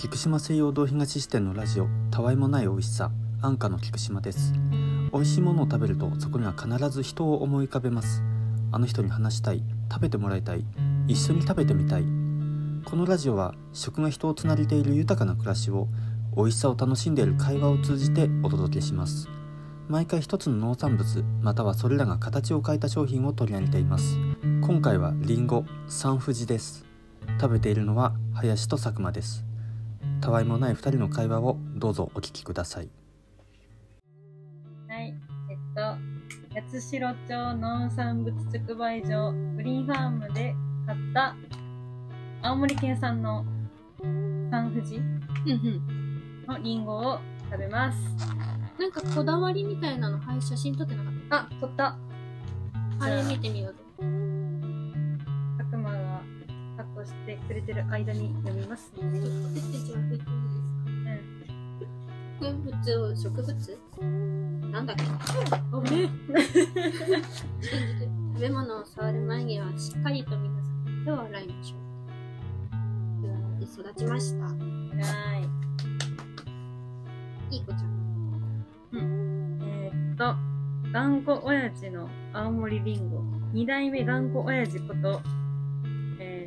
菊島西洋堂東支店のラジオたわいもない美味しさ安価の菊島です。美味しいものを食べるとそこには必ず人を思い浮かべます。あの人に話したい食べてもらいたい一緒に食べてみたい。このラジオは食が人をつなげている豊かな暮らしを美味しさを楽しんでいる会話を通じてお届けします。毎回一つの農産物またはそれらが形を変えた商品を取り上げています。今回はリンゴ三富士です。食べているのは林と佐久間です。たわいもない二人の会話をどうぞお聞きくださいはい、えっと、八代町農産物直売所グリーンファームで買った青森県産の三富士うんのリンゴを食べます。うん。なんかこだわりみたいなの、はい、写真撮ってなかっあ、取った。た。あれ見てみようしてくれてる間に読みますね。私たちは拭いていいですか？植物を、植物？なんだっけ？おね。食べ物を触る前にはしっかりと皆さん手を洗いましょう。ではで育ちました。はいい子ちゃん。い。えーっと、頑固親父の青森りんご。二代目頑固親父こと、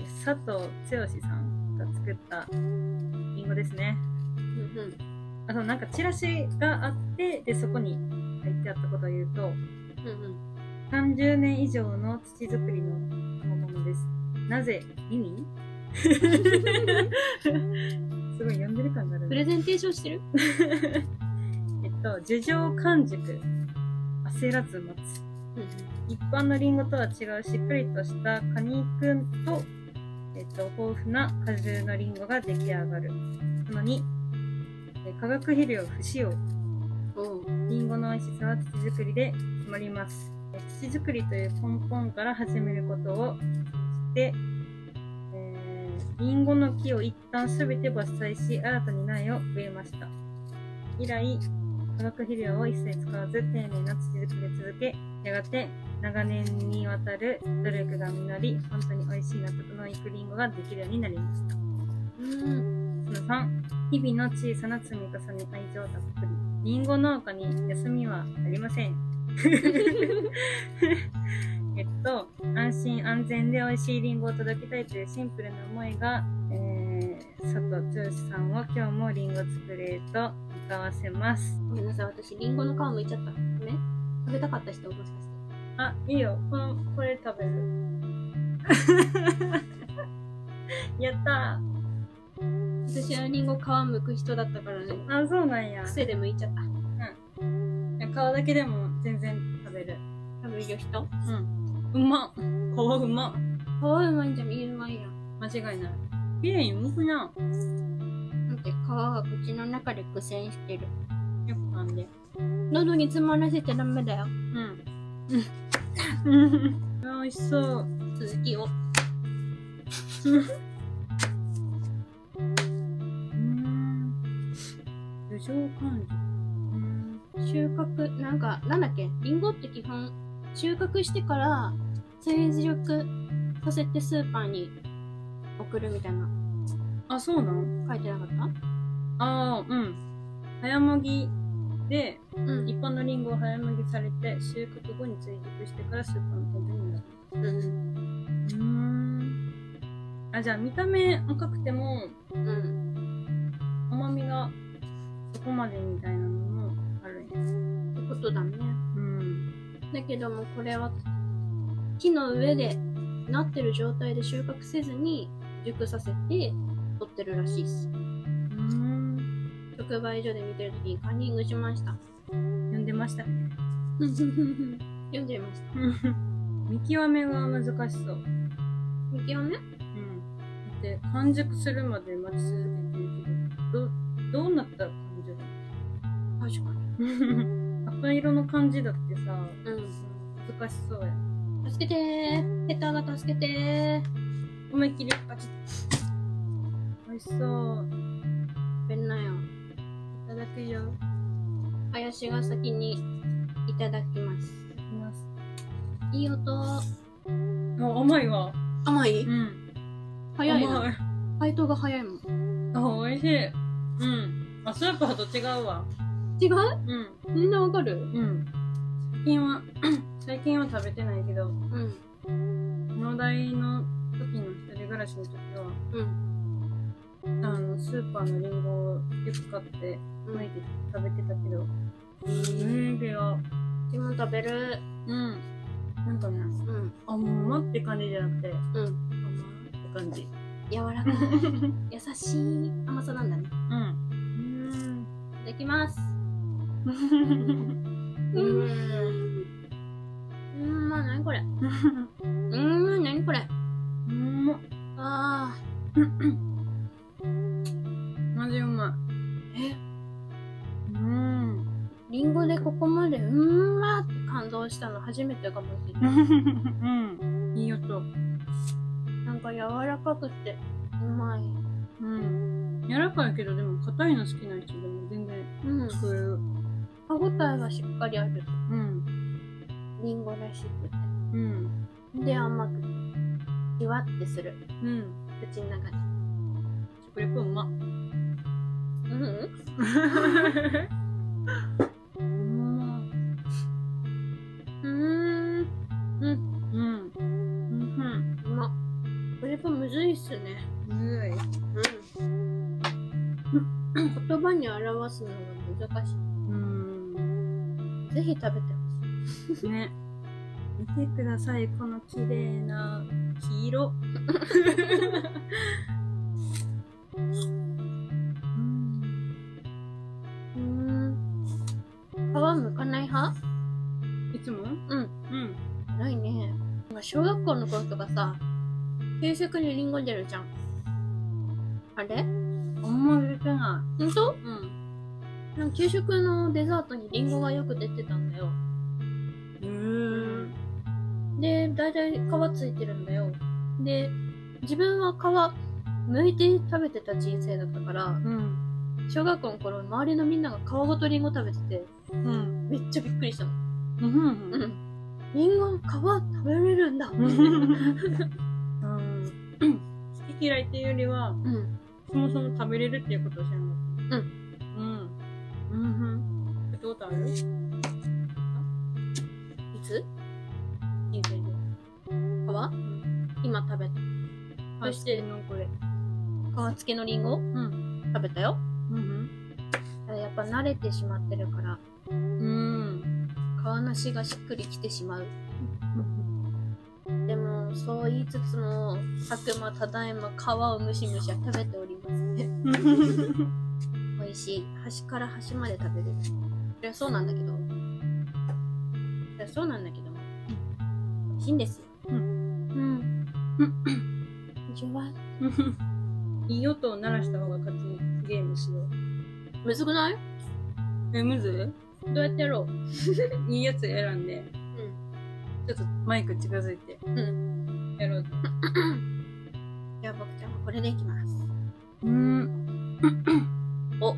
えー佐藤剛さんが作ったりんごですね。うんうん。あとなんかチラシがあって、で、そこに書いてあったことを言うと、うんうん。30年以上の土作りのものです。なぜ意味？すごい読んでる感があるね。プレゼンテーションしてる？えっと、樹上完熟、焦らず待つ。一般のリンゴとは違うしっかりとした果肉と、えっと、豊富な果汁のリンゴが出来上がる。その2、え化学肥料不使用。おう。リンゴの美味しさは土作りで決まります。土作りという根本から始めることをして、えー、リンゴの木を一旦すべて伐採し、新たに苗を植えました。以来、化学肥料を一切使わず、丁寧な土作りを続け、やがて長年にわたる努力が実り、本当に美味しい納得のいくリンゴができるようになりました。うん。その3、日々の小さな積み重ね、愛情たっぷり。リンゴ農家に休みはありません。えっと、安心安全で美味しいリンゴを届けたいというシンプルな思いが、えー、佐藤剛さんを今日もリンゴ作れと向かわせます。ごめんなさい、私、リンゴの皮むいちゃった。食べたかった人、もしかして。あ、いいよ。この、これ食べる。やった私はリンゴ皮むく人だったからね。ー。あ、そうなんや。癖でむいちゃった。皮だけでも全然食べる。食べる人？うん。うまっ。皮うまっ。皮うまいんじゃん、いいうまいやん。間違いない。綺麗にむくな。だって皮が口の中で苦戦してる。よく噛んで。喉に詰まらせちゃダメだよ。うん。うん。美味しそう。続きを。うん。樹上感収穫、なんか、なんだっけ？リンゴって基本、収穫してから、追熟させてスーパーに送るみたいな、あ、そうなん書いてなかった？ああ、うん。早もぎで、うん一般のリンゴを早もぎされて、収穫後に追熟してからスーパーの店頭になる。うん。うーん。あ、じゃあ見た目赤くても、うん。甘みがそこまでみたいなのもあるんや。ってことだね。うん。だけども、これは、木の上で、なってる状態で収穫せずに、熟させて、取ってるらしいっす。うーん。直売所で見てるときにカンニングしました。読んでましたね。読んじゃいました。見極めが難しそう。見極め？うん。だって、完熟するまで待ち続けてるけど、ど、どうなったら完熟確か 赤色の感じだってさ、に。難しそうや。うん。助けてー。ヘターが助けてー。思いっきりパチッ。美味しそう。べんなよ。いただくよ。林が先にいただきます。い。いい音。あ、甘いわ。甘い？うん。早いな。配当が早いもん。あ、美味しい。うん。あ、スープ派と違うわ。違う？うん。みんなわかる？うん。最近は、最近は食べてないけど、うん。農大の時の一人暮らしの時は、うん。あの、スーパーのリンゴをよく買って、巻いて食べてたけど、うん、けど、うちも食べる？うん。なんかね、うん。甘って感じじゃなくて、うん。甘って感じ。柔らかい。優しい甘さなんだね。うん。うん。いただきます。う うん。うん、まあ、なにこれ？うん、なにこれ？ん。もあマジうまい。え？うん。ー、リンゴでここまで、うんまって感動したの初めてかもしれうない。ん。いい音。なんか柔らかくて、うまい。うん。柔らかいけど、でも硬いの好きな人でも全然うん。食える。歯ごたえがしっかりある。うん。リンゴらしくうん。て。で、甘くて。じわってする。うん。口の中で。食レポうまっ。うん。うん？むずいっすね。むずい。うん。言葉に表すのが難しうん。い。ぜひ食べてほしい。ね。見てください、この綺麗な黄色。うん。うーん。皮むかない派？いつも？うん。うん。ないね。小学校の頃とかさ、給食にリンゴ出るじゃん。あれ？あんま出てなほんとい。うん。なんか給食のデザートにリンゴがよく出てたんだよ。うん。で、だいたい皮ついてるんだよ。で、自分は皮剥いて食べてた人生だったから、うん。小学校の頃周りのみんなが皮ごとリンゴ食べてて、うん。めっちゃびっくりしたの。うん。うん。リンゴの皮食べれるんだ。う。うんん。好き嫌いっていうよりは、そもそも食べれるっていうことを知らなかった。うん。うん。うん。やったことあるいつ人生で。皮今食べた。そしてのこれ。皮付きのリンゴうん。食べたよ。うん。ただやっぱ慣れてしまってるから、うん。皮なしがしっくりきてしまう。そう言いつつも、白馬ただいま皮をむしむしは食べております。ね。美味しい。端から端まで食べれる。そりゃそうなんだけど。そりゃそうなんだけど。美味しいんですよ。うん。うん。じゅわいい音を鳴らした方が勝ちにゲームしよう。むずくないえ、むずどうやってやろういいやつ選ん。で、うん。ちょっとマイク近づいて、うん。やろうと。じゃあ僕ちゃんはこれでいきます。うん。お。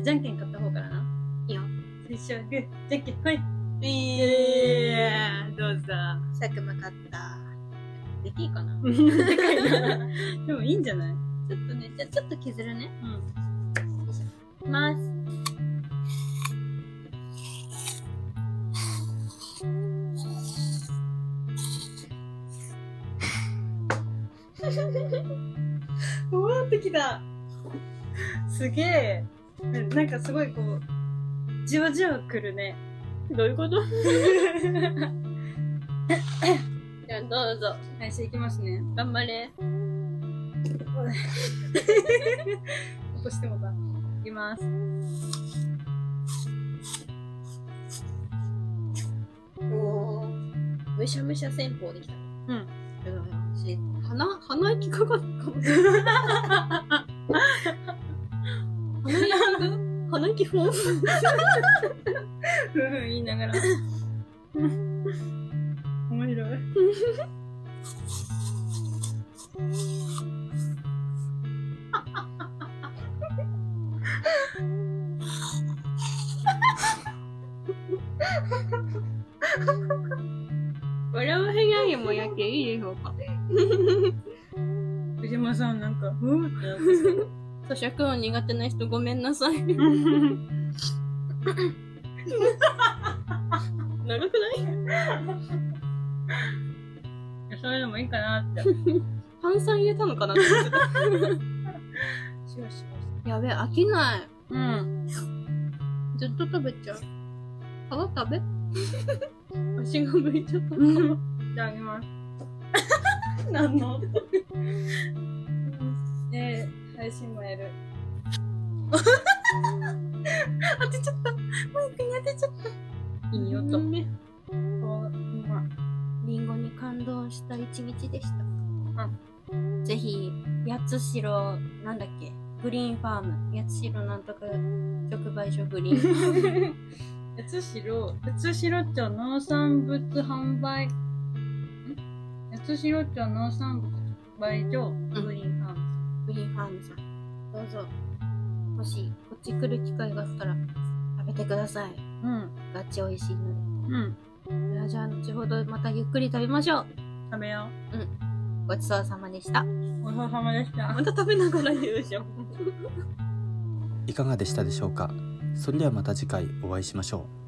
じゃんけん買った方からな。いいよ。最初はグー、じゃんけん、はい。えー、どうぞ。佐久間勝った。できいかなでもいいんじゃない？ちょっとね、じゃあちょっと削るね。うん。いきます。うわーってきた。すげえ。なんかすごいこう、じわじわくるね。どういうこと？じゃあどうぞ。はい、していきますね。頑張れ。起こしてもた。いきます。おむしゃむしゃ戦法できたね。うん。私、鼻、鼻息かか。ったかもしれない。鼻息が鼻息フォンふふ言いながら。面白い。笑わへんやんもやけいいでしょう？か。藤今さ、なんか、ふーってなって咀嚼音苦手な人ごめんなさい。た。長くない？それでもいいかなって。炭酸入れたのかな？って思ってた。やべえ、飽きない。うん。ずっと食べちゃう。皮食べ？足が向いちゃった。いただきます。何の？音 で、配信もやる。当てちゃった。マイクに当てちゃった。いい音。ねそう、うまい。リンゴに感動した一日でした。ぜひ、八代、なんだっけ、グリーンファーム、八代なんとか直売所グリーン。八代、八代町農産物販売、ん八代町農産物直売所、グリーンファーム。グリーンファームさん。どうぞ、もし、こっち来る機会があったら、食べてください。うん。ガチ美味しいのうん。で。ではじゃあ、後ほどまたゆっくり食べましょう。食べよごちそうさまでした。う。ごちそうさまでした。また食べながら言うでしょ。いかがでしたでしょうか？それではまた次回お会いしましょう